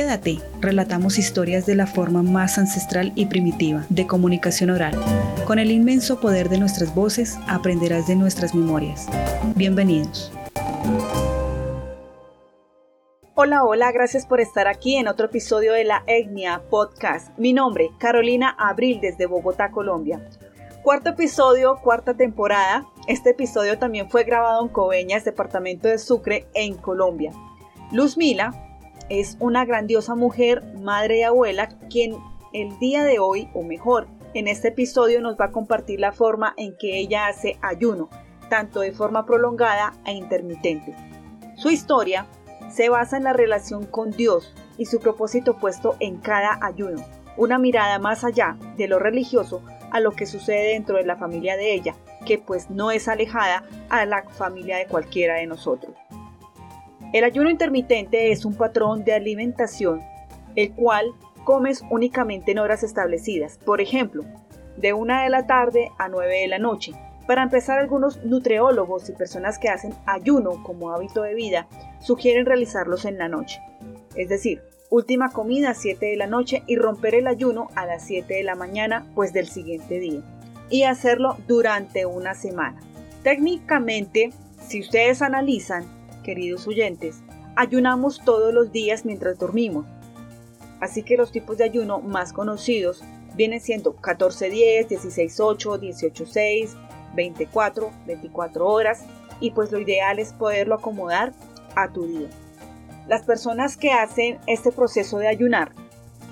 Quédate, relatamos historias de la forma más ancestral y primitiva de comunicación oral. Con el inmenso poder de nuestras voces aprenderás de nuestras memorias. Bienvenidos. Hola, hola, gracias por estar aquí en otro episodio de la Etnia Podcast. Mi nombre, Carolina Abril desde Bogotá, Colombia. Cuarto episodio, cuarta temporada. Este episodio también fue grabado en Coveñas, departamento de Sucre, en Colombia. Luz Mila es una grandiosa mujer, madre y abuela, quien el día de hoy, o mejor, en este episodio nos va a compartir la forma en que ella hace ayuno, tanto de forma prolongada e intermitente. Su historia se basa en la relación con Dios y su propósito puesto en cada ayuno, una mirada más allá de lo religioso a lo que sucede dentro de la familia de ella, que pues no es alejada a la familia de cualquiera de nosotros. El ayuno intermitente es un patrón de alimentación, el cual comes únicamente en horas establecidas, por ejemplo, de 1 de la tarde a 9 de la noche. Para empezar, algunos nutriólogos y personas que hacen ayuno como hábito de vida sugieren realizarlos en la noche. Es decir, última comida a 7 de la noche y romper el ayuno a las 7 de la mañana pues del siguiente día. Y hacerlo durante una semana. Técnicamente, si ustedes analizan, queridos oyentes, ayunamos todos los días mientras dormimos. Así que los tipos de ayuno más conocidos vienen siendo 14-10, 16-8, 18-6, 24, 24 horas y pues lo ideal es poderlo acomodar a tu día. Las personas que hacen este proceso de ayunar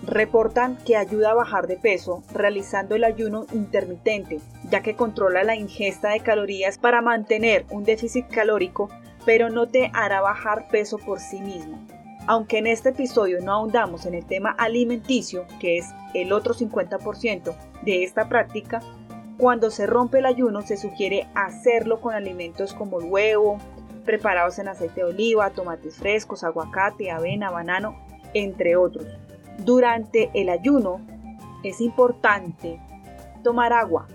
reportan que ayuda a bajar de peso realizando el ayuno intermitente, ya que controla la ingesta de calorías para mantener un déficit calórico pero no te hará bajar peso por sí mismo. Aunque en este episodio no ahondamos en el tema alimenticio, que es el otro 50% de esta práctica, cuando se rompe el ayuno se sugiere hacerlo con alimentos como huevo, preparados en aceite de oliva, tomates frescos, aguacate, avena, banano, entre otros. Durante el ayuno es importante tomar agua,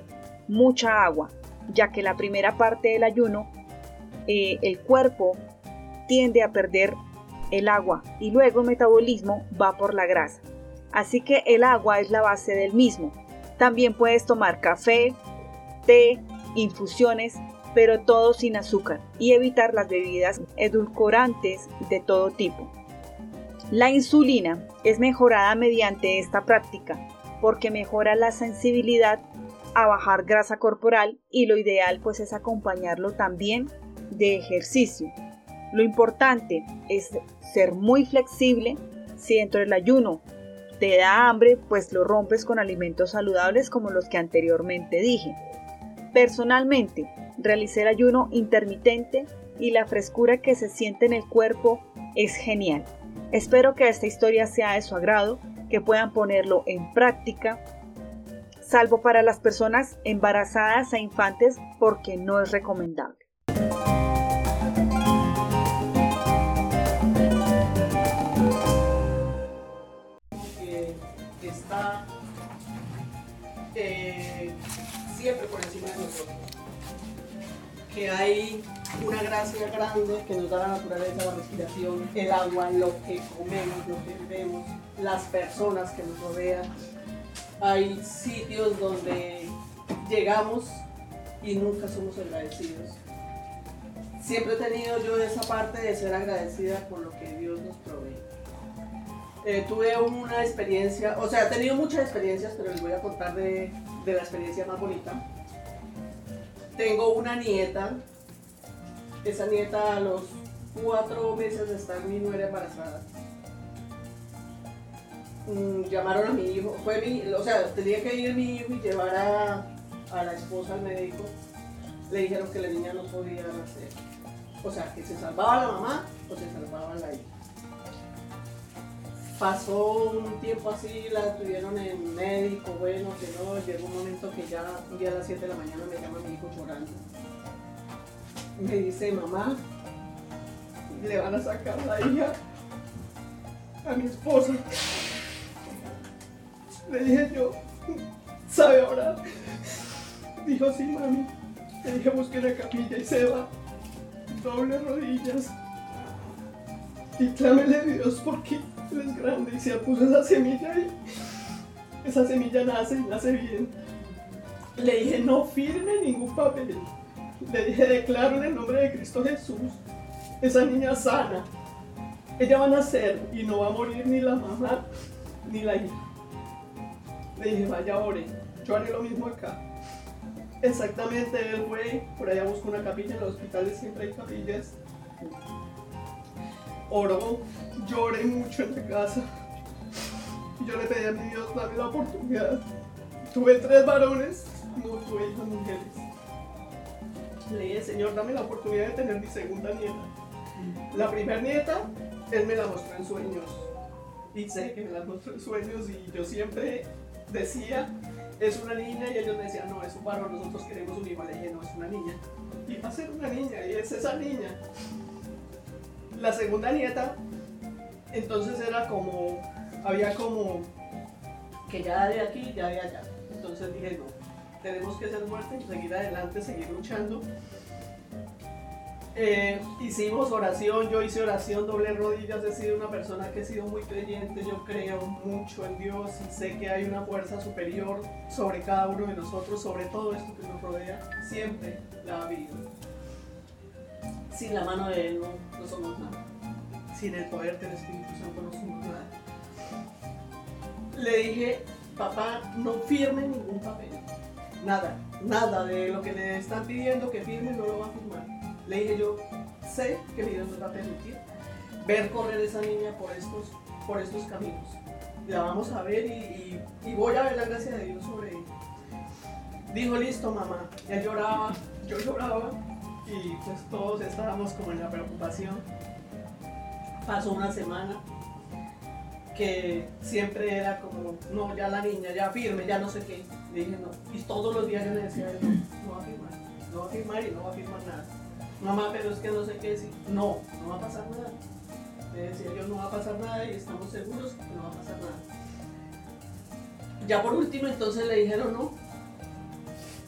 mucha agua, ya que la primera parte del ayuno eh, el cuerpo tiende a perder el agua y luego el metabolismo va por la grasa. Así que el agua es la base del mismo. También puedes tomar café, té, infusiones, pero todo sin azúcar y evitar las bebidas edulcorantes de todo tipo. La insulina es mejorada mediante esta práctica porque mejora la sensibilidad a bajar grasa corporal y lo ideal pues es acompañarlo también de ejercicio. Lo importante es ser muy flexible. Si dentro del ayuno te da hambre, pues lo rompes con alimentos saludables como los que anteriormente dije. Personalmente, realicé el ayuno intermitente y la frescura que se siente en el cuerpo es genial. Espero que esta historia sea de su agrado, que puedan ponerlo en práctica, salvo para las personas embarazadas e infantes porque no es recomendable. Siempre por encima de nosotros. Que hay una gracia grande que nos da la naturaleza, la respiración, el agua, lo que comemos, lo que bebemos, las personas que nos rodean. Hay sitios donde llegamos y nunca somos agradecidos. Siempre he tenido yo esa parte de ser agradecida por lo que Dios nos provee. Eh, tuve una experiencia, o sea, he tenido muchas experiencias, pero les voy a contar de, la experiencia más bonita. Tengo una nieta, esa nieta a los cuatro meses de estar mi nuera embarazada. Mm, llamaron a mi hijo, fue mi, o sea, tenía que ir mi hijo y llevar a, a la esposa al médico. Le dijeron que la niña no podía nacer. O sea, que se salvaba la mamá o se salvaba la hija pasó un tiempo así, la tuvieron en médico, bueno, que no, llegó un momento que ya un a las 7 de la mañana me llama mi hijo llorando. Me dice, mamá, le van a sacar la hija a mi esposa. Le dije yo, ¿sabe orar? Dijo, sí, mami. Le dije, busque la capilla y se va. Doble rodillas. Y clámele Dios porque es grande y se puso esa semilla y esa semilla nace, nace bien. Le dije, no firme ningún papel. Le dije, declaro en el nombre de Cristo Jesús, esa niña sana. Ella va a nacer y no va a morir ni la mamá ni la hija. Le dije, vaya, ore. Yo haré lo mismo acá. Exactamente, él fue, por allá buscó una capilla, en los hospitales siempre hay capillas. Oró, lloré mucho en la casa. Y yo le pedí a mi Dios, dame la oportunidad. Tuve tres varones, no tuve hijas mujeres. Le dije, Señor, dame la oportunidad de tener mi segunda nieta. La primera nieta, Él me la mostró en sueños. Y sé que me la mostró en sueños y yo siempre decía, es una niña y ellos me decían, no, es un varón, nosotros queremos un hijo. Le dije, no, es una niña. Y va a ser una niña y es esa niña. La segunda nieta, entonces era como, había como que ya de aquí, ya de allá. Entonces dije, no, tenemos que ser fuertes, seguir adelante, seguir luchando. Eh, hicimos oración, yo hice oración, doble rodillas, he sido una persona que he sido muy creyente, yo creo mucho en Dios y sé que hay una fuerza superior sobre cada uno de nosotros, sobre todo esto que nos rodea, siempre la habido. Sin la mano de Él no, no somos nada, sin el poder del Espíritu Santo no somos nada. Le dije, papá, no firme ningún papel, nada, nada de lo que le están pidiendo que firme no lo va a firmar le dije yo, sé que Dios nos va a permitir ver correr esa niña por estos, por estos caminos. La vamos a ver y, y, voy a ver la gracia de Dios sobre ella. Dijo, listo mamá. Él lloraba, yo lloraba y pues todos estábamos como en la preocupación. Pasó una semana que siempre era como, no, ya la niña, ya firme, ya no sé qué. Le dije, no. Y todos los días yo le decía, no, no va a firmar, no va a firmar y no va a firmar nada mamá, pero es que no sé qué decir. No, no va a pasar nada. Le decía yo, no va a pasar nada y estamos seguros que no va a pasar nada. Ya por último, entonces le dijeron, no,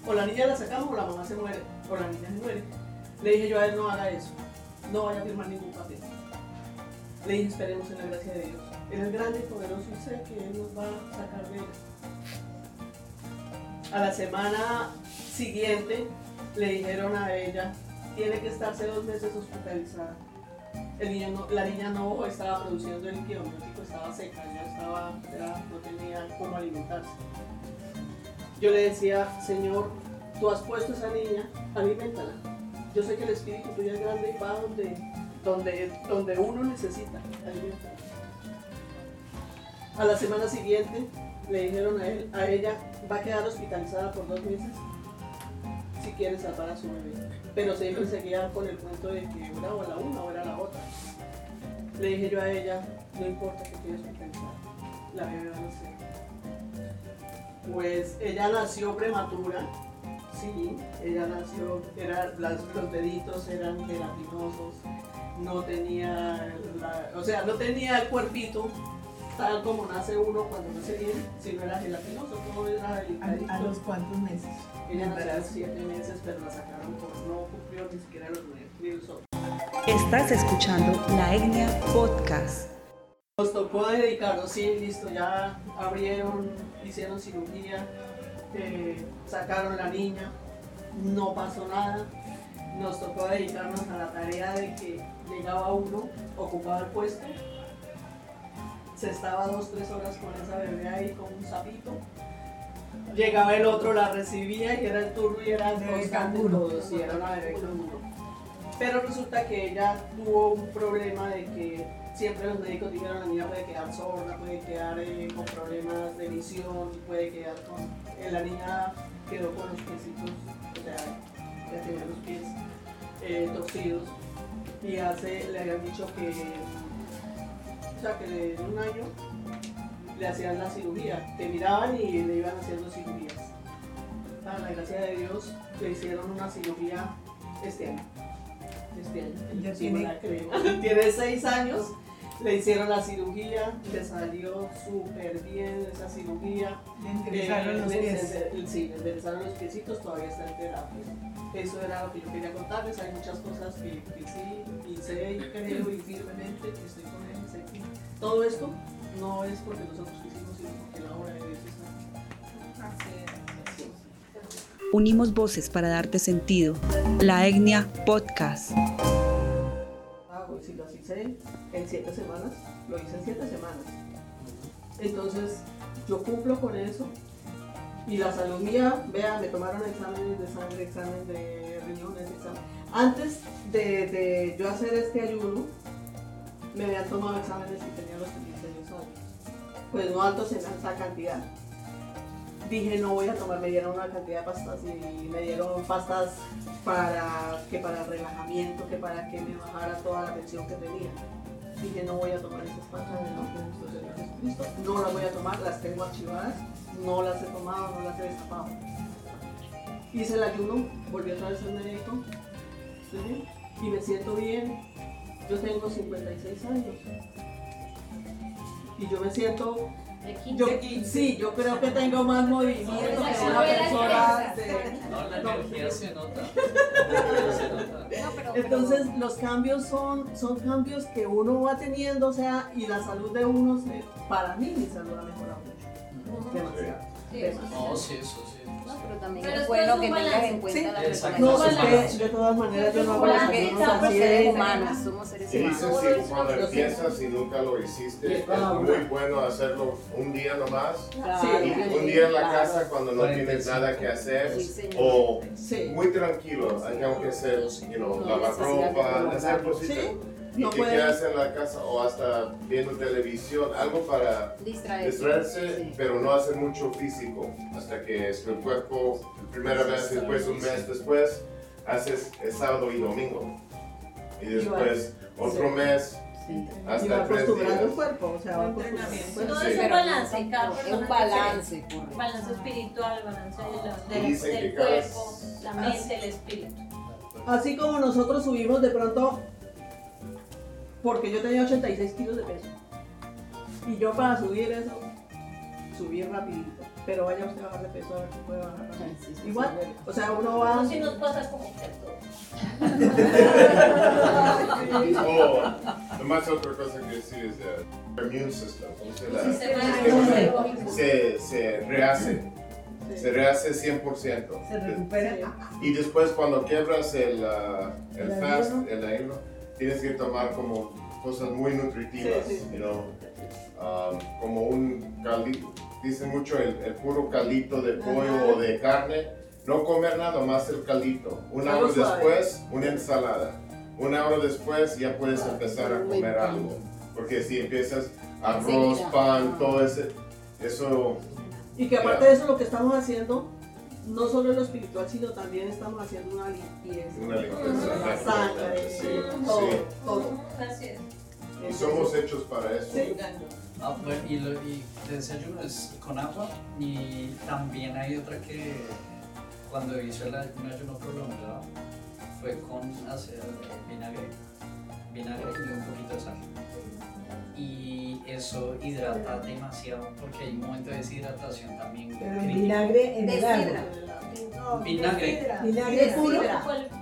o la niña la sacamos o la mamá se muere, o la niña se muere. Le dije yo a él, no haga eso, no vaya a firmar ningún papel. Le dije, esperemos en la gracia de Dios. Él es grande y poderoso y sé que Él nos va a sacar de él. A la semana siguiente le dijeron a ella, tiene que estarse dos meses hospitalizada. El niño la niña no estaba produciendo el líquido estaba seca, ya, estaba, no tenía cómo alimentarse. Yo le decía, Señor, tú has puesto esa niña, alimentala. Yo sé que el espíritu tuyo es grande y va donde, donde, donde uno necesita. A la semana siguiente le dijeron a, él, a ella, va a quedar hospitalizada por dos meses si quiere salvar a su bebé pero siempre seguía con el cuento de que era o la una o era la otra. Le dije yo a ella, no importa que quieras pensar, la bebé va a nacer. Pues ella nació prematura, sí, ella nació, era, los deditos eran gelatinosos, no tenía, o sea, no tenía el cuerpito tal como nace uno cuando nace bien, sino era gelatinoso, todo era delicadito. ¿A, los cuántos meses? Ella nació a siete meses, pero la sacaron por no cumplió ni siquiera los nueve, ni Estás escuchando La Etnia Podcast. Nos tocó dedicarnos, sí, listo, ya abrieron, hicieron cirugía, eh, sacaron la niña, no pasó nada. Nos tocó dedicarnos a la tarea de que llegaba uno, ocupaba el puesto, se estaba dos, tres horas con esa bebé ahí con un sapito. Llegaba el otro, la recibía y era el turno y era constante todos, y era una bebé Pero resulta que ella tuvo un problema de que siempre los médicos dijeron la niña puede quedar sorda, puede quedar eh, con problemas de visión, puede quedar con... Eh, la niña quedó con los piecitos, o sea, ya tenía los pies eh, torcidos y hace, le habían dicho que o sea, que en un año le hacían la cirugía, que miraban y le iban haciendo cirugías. Para la gracia de Dios, le hicieron una cirugía este año. Este año. tiene, tiene seis años. Le hicieron la cirugía, le salió súper bien esa cirugía. Le enderezaron los pies. sí, le enderezaron los piecitos, todavía está en terapia. Eso era lo que yo quería contarles. Hay muchas cosas que, que sí, y sé y creo y firmemente que estoy con él todo esto no es porque nosotros quisimos, sino porque la obra de Dios está aquí. Unimos voces para darte sentido. La Etnia Podcast. En siete semanas, lo hice en siete semanas. Entonces, yo cumplo con eso. Y la salud mía, vea, me tomaron exámenes de sangre, exámenes de riñones, exámenes. Antes de, yo hacer este ayuno, me habían tomado exámenes y tenía los triglicéridos altos. Pues no altos en alta cantidad. Dije, no voy a tomar, me dieron una cantidad de pastas y me dieron pastas para que para relajamiento, que para que me bajara toda la tensión que tenía. Dije, no voy a tomar esas pastas el nombre de nuestro Señor Jesucristo. No las voy a tomar, las tengo archivadas, no las he tomado, no las he destapado. Hice el ayuno, volví otra vez al médico, bien, y me siento bien. Yo tengo 56 años. Y yo me siento yo, sí, yo creo que tengo más movimiento que una persona de... No, la energía se nota. Se nota. Entonces los cambios son, son cambios que uno va teniendo, o sea, y la salud de uno, se- para mí mi salud ha mejorado mucho. Demasiado. demasiado. No, sí, eso sí. No, pero también Pero es bueno que tengas en cuenta Sí. la Exacto. No, persona. es que de todas maneras yo no hago las somos así seres de... humanos, somos seres humanos. dicen si cuando Yo sé. empiezas y nunca lo hiciste, es muy bueno. hacerlo un día nomás. Sí. Y un día en la casa cuando no tienes nada que hacer Sí, o Sí. muy tranquilo, tengo que hacer, you know, lavar ropa, hacer cositas. Sí. Y No te puedes- quedas en la casa o hasta viendo televisión, algo para Distraerse. distraerse, Sí. pero no hacer mucho físico, hasta que es el cuerpo, la primera vez, después un mes después, haces el sábado y domingo. Y después otro Sí. mes, Sí. Y va hasta tres acostumbrando el días. cuerpo, o sea, va acostumbrando el cuerpo. Todo Sí. es un balance, cada Es un balance, correcto. Balance espiritual, balance de del, del que cuerpo, la mente, el espíritu. Así como nosotros subimos de pronto, porque yo tenía 86 kilos de peso. Y yo para subir eso, subí rapidito. Pero vaya usted a bajar de peso a ver si puede bajar rápido. Sí, sí, sí, Igual, sí. o sea, uno va... Eso sí nos pasa como que a todos. O, nomás otra cosa que decir es el immune system, ¿cómo se rehace, se rehace 100%. Se recupera. Y después cuando quebras el, ah, el El fast, el ayuno, tienes que tomar como cosas muy nutritivas, Sí, sí. you know, um, como un caldito, dicen mucho el, el puro caldito de pollo Ajá. o de carne, no comer nada más el caldito. Una hora después, una ensalada. Una hora después ya puedes empezar a comer algo. Porque si empiezas arroz, pan, todo ese, eso Y que aparte de eso lo que estamos haciendo, no solo en lo espiritual, sino también estamos haciendo una limpieza. una limpieza. La sangre, Sí, todo, sí. todo. Así es. Y somos hechos para eso. Sí. Ah, bueno, y, lo, y desayuno es con agua y también hay otra que cuando hice el ayuno, ayuno prolongado fue con hacer vinagre, vinagre y un poquito de sal. Eso hidrata demasiado porque hay un momento de deshidratación también. Pero el vinagre en el Desidra. agua. Vinagre. Vinagre puro.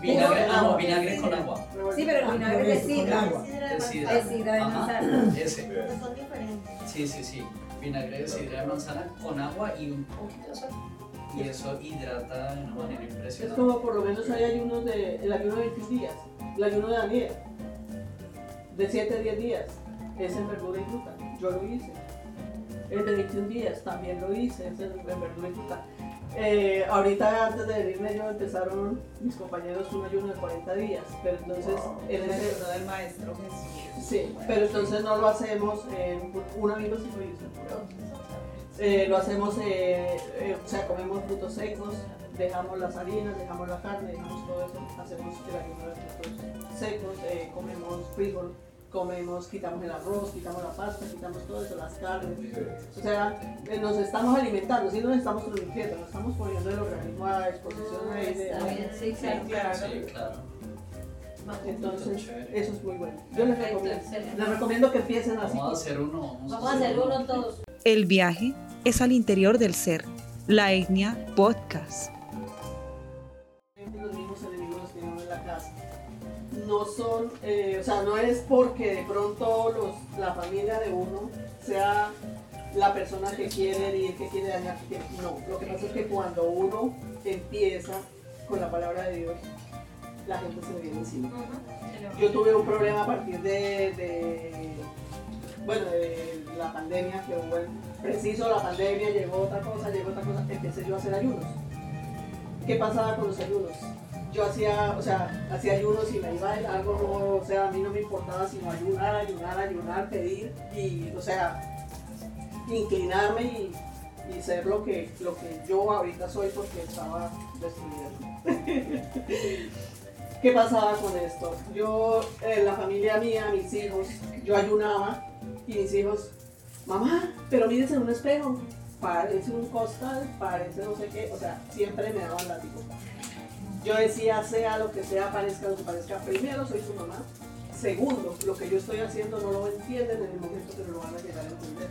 Vinagre, ah, no, vinagre con agua. Sí, pero el vinagre Con desidra. Desidra. Desidra de manzana. Ese. Son diferentes. Sí, sí, sí. Vinagre de sidra de manzana con agua y un poquito de sal. Y eso hidrata de una manera Es impresionante. como por lo menos hay ayunos de, el ayuno de 21 días, el ayuno de Daniel, de 7 a 10 días, es en verdura y fruta, yo lo hice. El de 21 días también lo hice, es fruta. Eh, ahorita antes de venirme yo empezaron mis compañeros un ayuno de 40 días, pero entonces en ese, del maestro Jesús. Sí, pero entonces no lo hacemos, en, un amigo sí lo hizo. Eh, lo hacemos, eh, eh, o sea, comemos frutos secos, dejamos las harinas, dejamos la carne, dejamos todo eso, hacemos el ayuno de frutos secos, eh, comemos frijol, comemos, quitamos el arroz, quitamos la pasta, quitamos todo eso, las carnes. O sea, eh, nos estamos alimentando, sí nos estamos nutriendo, nos estamos poniendo el organismo a de- Está bien, sí, claro. Sí, claro. Entonces, eso es muy bueno. Yo les recomiendo, les recomiendo que empiecen así. Vamos a hacer uno. Vamos a hacer uno todos. El viaje es al interior del ser. La Etnia Podcast. La casa. No son, eh, o sea, no es porque de pronto los, la familia de uno sea la persona que quiere y el que quiere dañar, que quiere- no, lo que pasa es que cuando uno empieza con la palabra de Dios, la gente se viene encima. Yo tuve un problema a partir de, de, bueno, de la pandemia, que hubo, en- preciso la pandemia, llegó otra cosa, llegó otra cosa, empecé yo a hacer ayunos. ¿Qué pasaba con los ayunos? Yo hacía, o sea, hacía ayunos y me iba de largo, no, o sea, a mí no me importaba sino ayunar, ayunar, ayunar, pedir y, o sea, inclinarme y, y ser lo que, lo que yo ahorita soy porque estaba destruida. ¿Qué pasaba con esto? Yo, en la familia mía, mis hijos, yo ayunaba y mis hijos, mamá, pero mírese en un espejo, parece un costal, parece no sé qué, o sea, siempre me daban látigo. Yo decía, sea lo que sea, parezca lo que parezca, primero soy su mamá, segundo, lo que yo estoy haciendo no lo entienden en el momento no lo van a llegar a entender.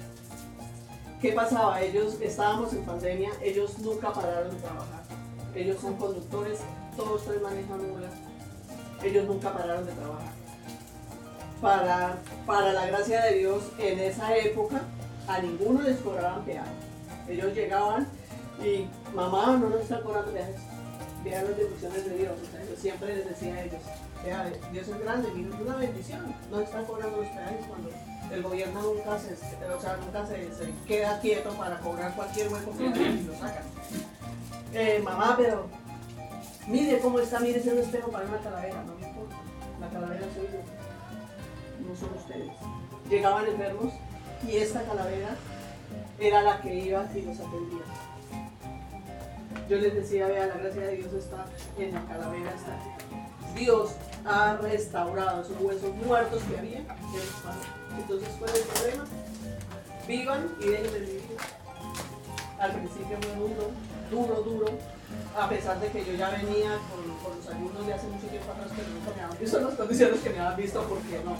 ¿Qué pasaba? Ellos, estábamos en pandemia, ellos nunca pararon de trabajar. Ellos son conductores, todos tres manejan mula. Ellos nunca pararon de trabajar. Para, para la gracia de Dios, en esa época, a ninguno les cobraban peaje. Ellos llegaban y, mamá, no nos están cobrando peajes. Vean las deducciones de Dios. O sea, yo siempre les decía a ellos, vea, Dios es grande, es una bendición. No están cobrando los peajes cuando el gobierno nunca se, o sea, nunca se, queda quieto para cobrar cualquier hueco que y lo sacan. Eh, mamá, pero mire cómo está, mire ese espejo para una calavera, no me importa. La calavera soy yo, no son ustedes. Llegaban enfermos y esta calavera era la que iba y los atendía. Yo les decía, vea, la gracia de Dios está en la calavera, está. Dios ha restaurado esos huesos muertos que había. Entonces, ¿cuál es el problema? Vivan y dejen de vivir. Al principio fue duro, duro, duro, a pesar de que yo ya venía con, los ayunos de hace mucho tiempo atrás, pero nunca me habían visto las condiciones que me habían visto, porque no.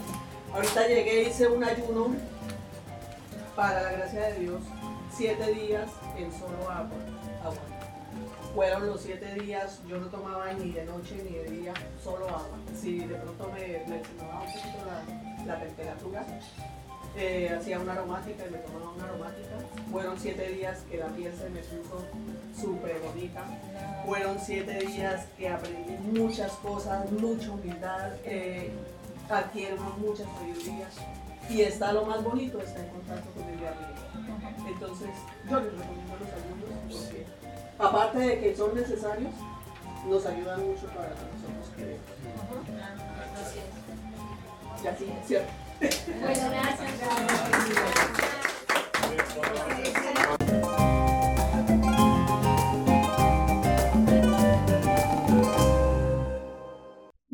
Ahorita llegué, hice un ayuno para la gracia de Dios, siete días en solo agua. agua. Fueron los siete días, yo no tomaba ni de noche ni de día, solo agua. Si de pronto me, me tomaba un poquito la, la temperatura, eh, hacía una aromática y me tomaba una aromática. Fueron siete días que la piel se me puso súper bonita. Fueron siete días que aprendí muchas cosas, mucha humildad, eh, adquiero mucha sabiduría. Y está lo más bonito, está en contacto con el arriba. Entonces, yo les recomiendo los alumnos porque, aparte de que son necesarios, nos ayudan mucho para nosotros queremos. Y así, ¿cierto? Bueno, gracias.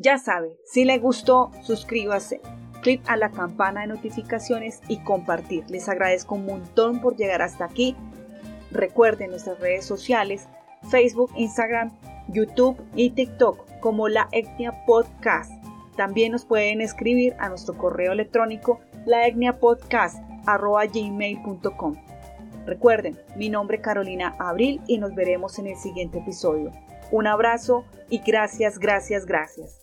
Ya sabe, si le gustó, suscríbase, clic a la campana de notificaciones y compartir. Les agradezco un montón por llegar hasta aquí. Recuerden nuestras redes sociales, Facebook, Instagram, YouTube y TikTok como la Etnia Podcast. También nos pueden escribir a nuestro correo electrónico laetniapodcast.gmail.com Recuerden, mi nombre es Carolina Abril y nos veremos en el siguiente episodio. Un abrazo y gracias, gracias, gracias.